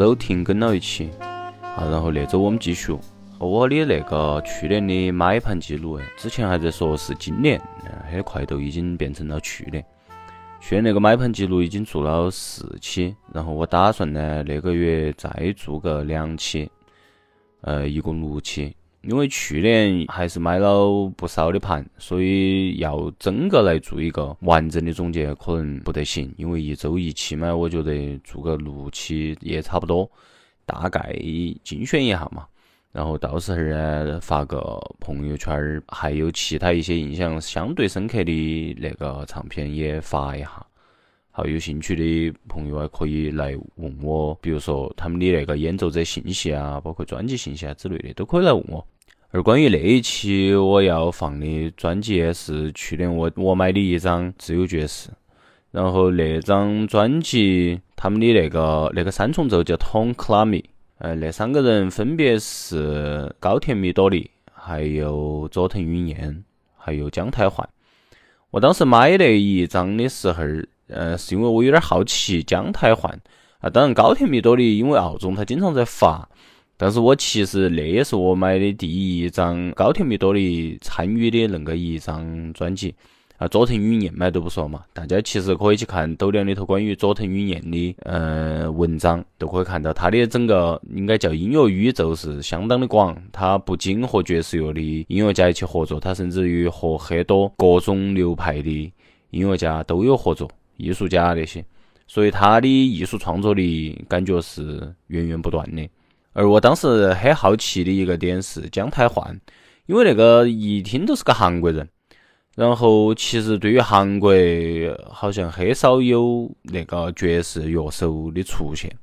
都停更了一期，啊，然后那周我们继续。我的那个去年的买盘记录，之前还在说是今年，很快都已经变成了去年。去年那个买盘记录已经做了四期，然后我打算呢，那个月再做个两期，呃，一共六期。因为去年还是买了不少的盘，所以要整个来做一个完整的总结，可能不得行。因为一周一期嘛，我觉得做个六期也差不多，大概精选一下嘛。然后到时候呢，发个朋友圈儿，还有其他一些印象相对深刻的那个唱片也发一下。有兴趣的朋友啊，可以来问我，比如说他们的那个演奏者信息啊，包括专辑信息啊之类的，都可以来问我。而关于那一期我要放的专辑，是去年我我买的一张自由爵士，然后那张专辑他们的那个那个三重奏叫 Tom c l a m y 呃，那三个人分别是高田米多利，还有佐藤允彦，还有姜太焕。我当时买那一张的时候儿。呃，是因为我有点好奇姜太焕啊，当然高田蜜多的，因为奥总他经常在发，但是我其实那也是我买的第一张高田蜜多的参与的那个一张专辑啊。佐藤允彦买都不说嘛，大家其实可以去看抖量里头关于佐藤允彦的呃文章，都可以看到他的整个应该叫音乐宇宙是相当的广，他不仅和爵士乐的音乐家一起合作，他甚至于和很多各种流派的音乐家都有合作。艺术家那些，所以他的艺术创作力感觉是源源不断的。而我当时很好奇的一个点是姜太焕，因为那个一听都是个韩国人，然后其实对于韩国好像很少有那个爵士乐手的出现，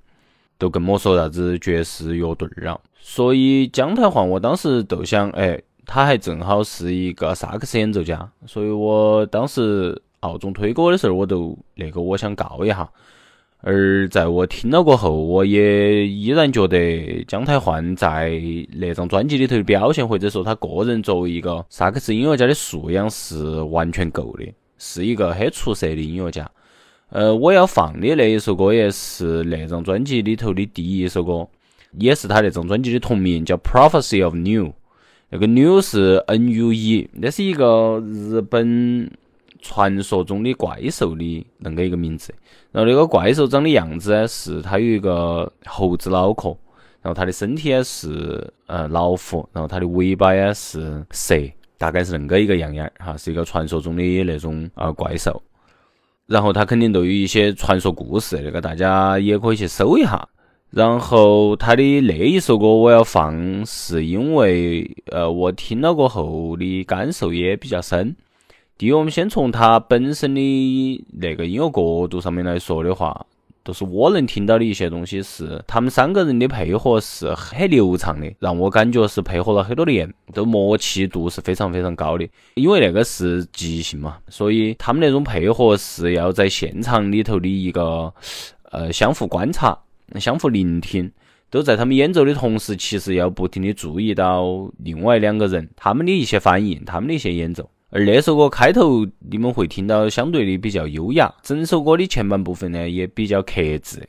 都更莫说啥子爵士乐队了。所以姜太焕，我当时就想，哎，他还正好是一个萨克斯演奏家，所以我当时。奥总推歌的时候，我都那个我想告一下。而在我听了过后，我也依然觉得姜太焕在那张专辑里头的表现，或者说他个人作为一个萨克斯音乐家的素养是完全够的，是一个很出色的音乐家。呃，我要放的那一首歌也是那张专辑里头的第一首歌，也是他那张专辑的同名，叫《Prophecy of New》。那个 New 是 N U E，那是一个日本。传说中的怪兽的那个一个名字，然后那个怪兽长的样子呢，是它有一个猴子脑壳，然后它的身体呢是呃老虎，然后它的尾巴呢是蛇，大概是恁个一个样样儿哈，是一个传说中的那种啊怪兽。然后它肯定都有一些传说故事，那个大家也可以去搜一下。然后它的那一首歌我要放，是因为呃我听了过后的感受也比较深。第一，我们先从他本身的那个音乐角度上面来说的话，都是我能听到的一些东西，是他们三个人的配合是很流畅的，让我感觉是配合了很多年，都默契度是非常非常高的。因为那个是即兴嘛，所以他们那种配合是要在现场里头的一个呃相互观察、相互聆听，都在他们演奏的同时，其实要不停的注意到另外两个人他们的一些反应、他们的一些演奏。而那首歌开头你们会听到相对的比较优雅，整首歌的前半部分呢也比较克制。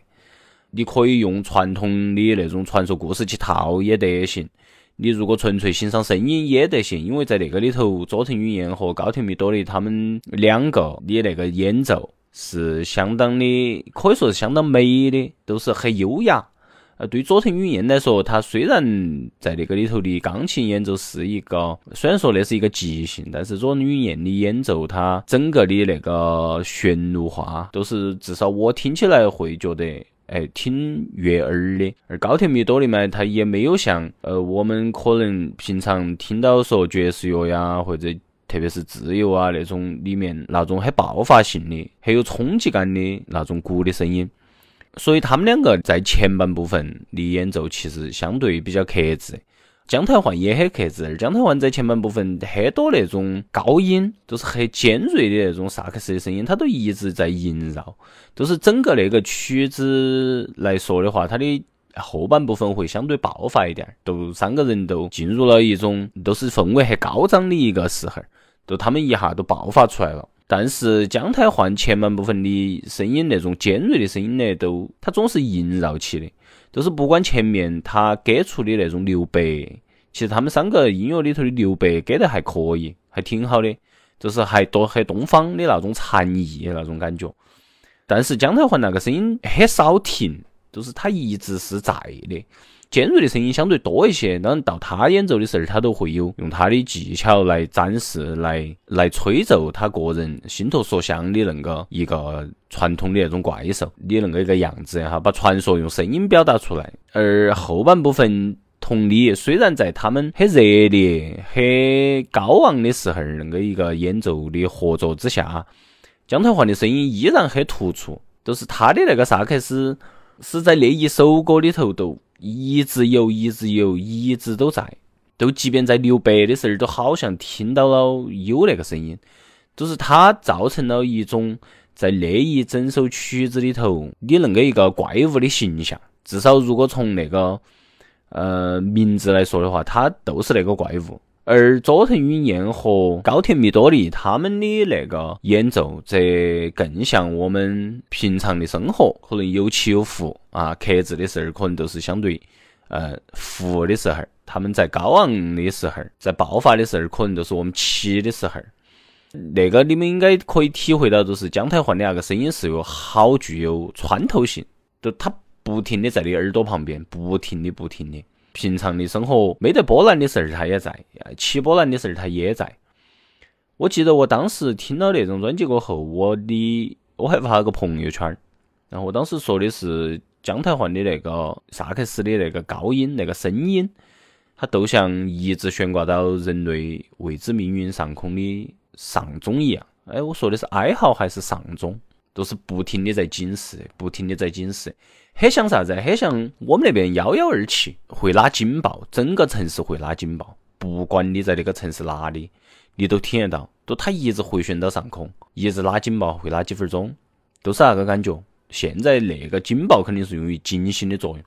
你可以用传统的那种传说故事去套也得行，你如果纯粹欣赏声音也得行，因为在那个里头，佐藤允彦和高田米多利他们两个的那个演奏是相当的，可以说是相当美的，都是很优雅。呃，对于佐藤允彦来说，他虽然在那个里头的钢琴演奏是一个，虽然说那是一个即兴，但是佐藤允彦的演奏，他整个的那个旋律化，都是至少我听起来会觉得，哎，挺悦耳的。而高田米多利嘛，他也没有像呃我们可能平常听到说爵士乐呀，或者特别是自由啊那种里面那种很爆发性的、很有冲击感的那种鼓的声音。所以他们两个在前半部分的演奏其实相对比较克制。姜太焕也很克制，而姜太焕在前半部分很多那种高音都是很尖锐的那种萨克斯的声音，他都一直在萦绕，都是整个那个曲子来说的话，它的后半部分会相对爆发一点，都三个人都进入了一种都是氛围很高涨的一个时候，都他们一下都爆发出来了。但是姜太焕前半部分的声音那种尖锐的声音呢，都他总是萦绕起的。就是不管前面他给出的那种留白，其实他们三个音乐里头的留白给得还可以，还挺好的，就是还多很东方的那种禅意那种感觉。但是姜太焕那个声音很少停，就是他一直是在的。尖锐的声音相对多一些，当然到他演奏的时候，他都会有用他的技巧来展示，来来吹奏他个人心头所想的那个一个传统的那种怪兽的那个一个样子哈，把传说用声音表达出来。而后半部分同理，虽然在他们很热烈、很高昂的时候，那个一个演奏的合作之下，姜太焕的声音依然很突出，都是他的那个萨克斯是在那一首歌里头都。一直有，一直有，一直都在，都即便在留白的时候，都好像听到了有那个声音，就是它造成了一种在那一整首曲子里头你恁个一个怪物的形象。至少如果从那个呃名字来说的话，它就是那个怪物。而佐藤允彦和高田米多利他们的那个演奏，则更像我们平常的生活，可能有起有伏啊。克制的时候，可能都是相对呃伏的时候；他们在高昂的时候，在爆发的时候，可能都是我们起的时候。那个你们应该可以体会到，就是姜太焕的那个声音是有好具有穿透性，就他不停的在你耳朵旁边，不停的不停的。平常的生活没得波澜的时候，他也在；起波澜的时候，他也在。我记得我当时听了那种专辑过后，我的我还发了个朋友圈然后我当时说的是姜太焕的那个萨克斯的那个高音那个声音，它都像一直悬挂到人类未知命运上空的上钟一样。哎，我说的是哀嚎还是上钟？都是不停的在警示，不停的在警示。很像啥子？很像我们那边幺幺二七会拉警报，整个城市会拉警报，不管你在那个城市哪里，你都听得到，都它一直回旋到上空，一直拉警报，会拉几分钟，都是那个感觉。现在那个警报肯定是用于警醒的作用，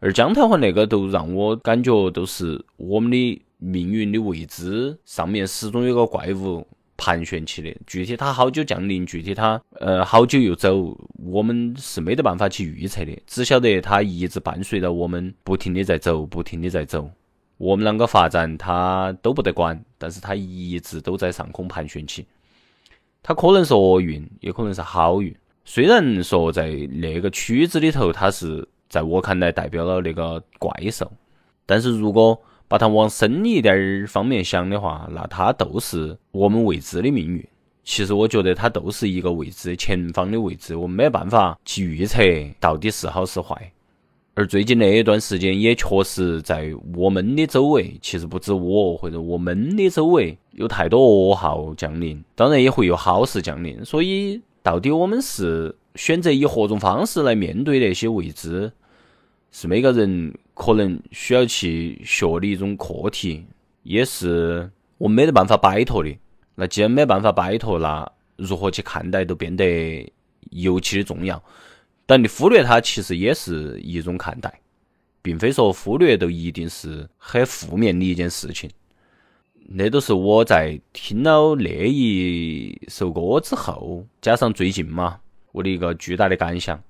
而姜太华那个都让我感觉都是我们的命运的未知，上面始终有个怪物。盘旋起的，具体它好久降临，具体它呃好久又走，我们是没得办法去预测的，只晓得它一直伴随着我们，不停的在走，不停的在走。我们啷个发展，它都不得管，但是它一直都在上空盘旋起。它可能是厄运，也可能是好运。虽然说在那个曲子里头，它是在我看来代表了那个怪兽，但是如果把它往深一点儿方面想的话，那它都是我们未知的命运。其实我觉得它都是一个未知，前方的未知，我们没办法去预测到底是好是坏。而最近那一段时间，也确实在我们的周围，其实不止我或者我们的周围，有太多噩耗降临，当然也会有好事降临。所以，到底我们是选择以何种方式来面对那些未知，是每个人。可能需要去学的一种课题，也是我没得办法摆脱的。那既然没办法摆脱，那如何去看待都变得尤其的重要。但你忽略它，其实也是一种看待，并非说忽略都一定是很负面的一件事情。那都是我在听了那一首歌之后，加上最近嘛，我的一个巨大的感想。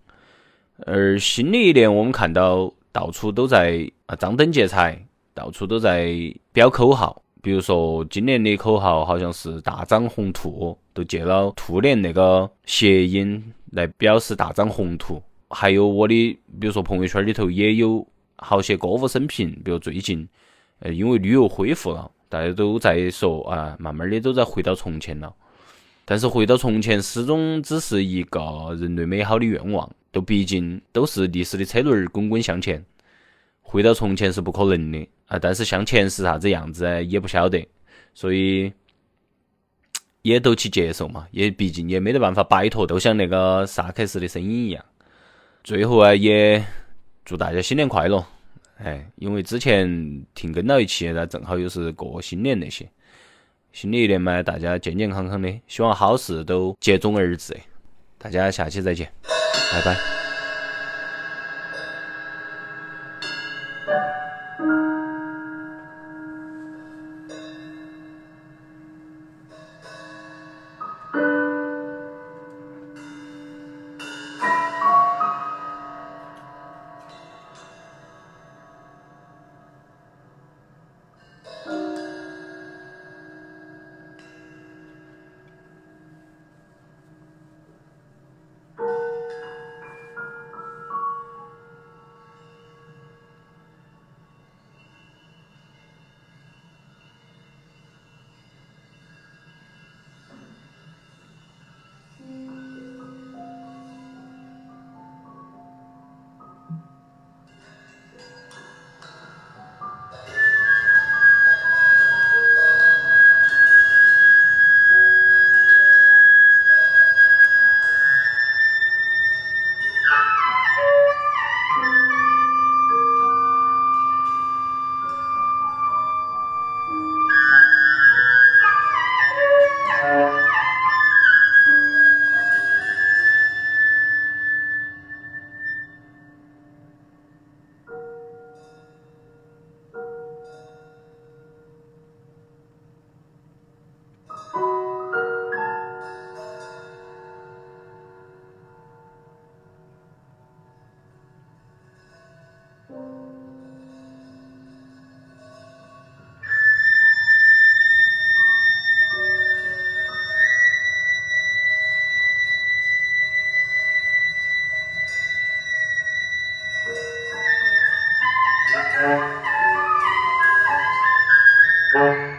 而新的一年，我们看到。到处都在啊张灯结彩，到处都在标口号。比如说今年的口号好像是“大张宏图”，都借了兔年那个谐音来表示“大张宏图”。还有我的，比如说朋友圈里头也有好些歌舞升平。比如最近，呃，因为旅游恢复了，大家都在说啊，慢慢的都在回到从前了。但是回到从前，始终只是一个人类美好的愿望。都毕竟都是历史的车轮滚滚向前，回到从前是不可能的啊！但是向前是啥子样子，也不晓得。所以也都去接受嘛，也毕竟也没得办法摆脱，都像那个萨克斯的声音一样。最后啊，也祝大家新年快乐！哎，因为之前停更了一期，那正好又是过新年那些。新的一年嘛，大家健健康康的，希望好事都接踵而至。大家下期再见，拜拜。Thank you.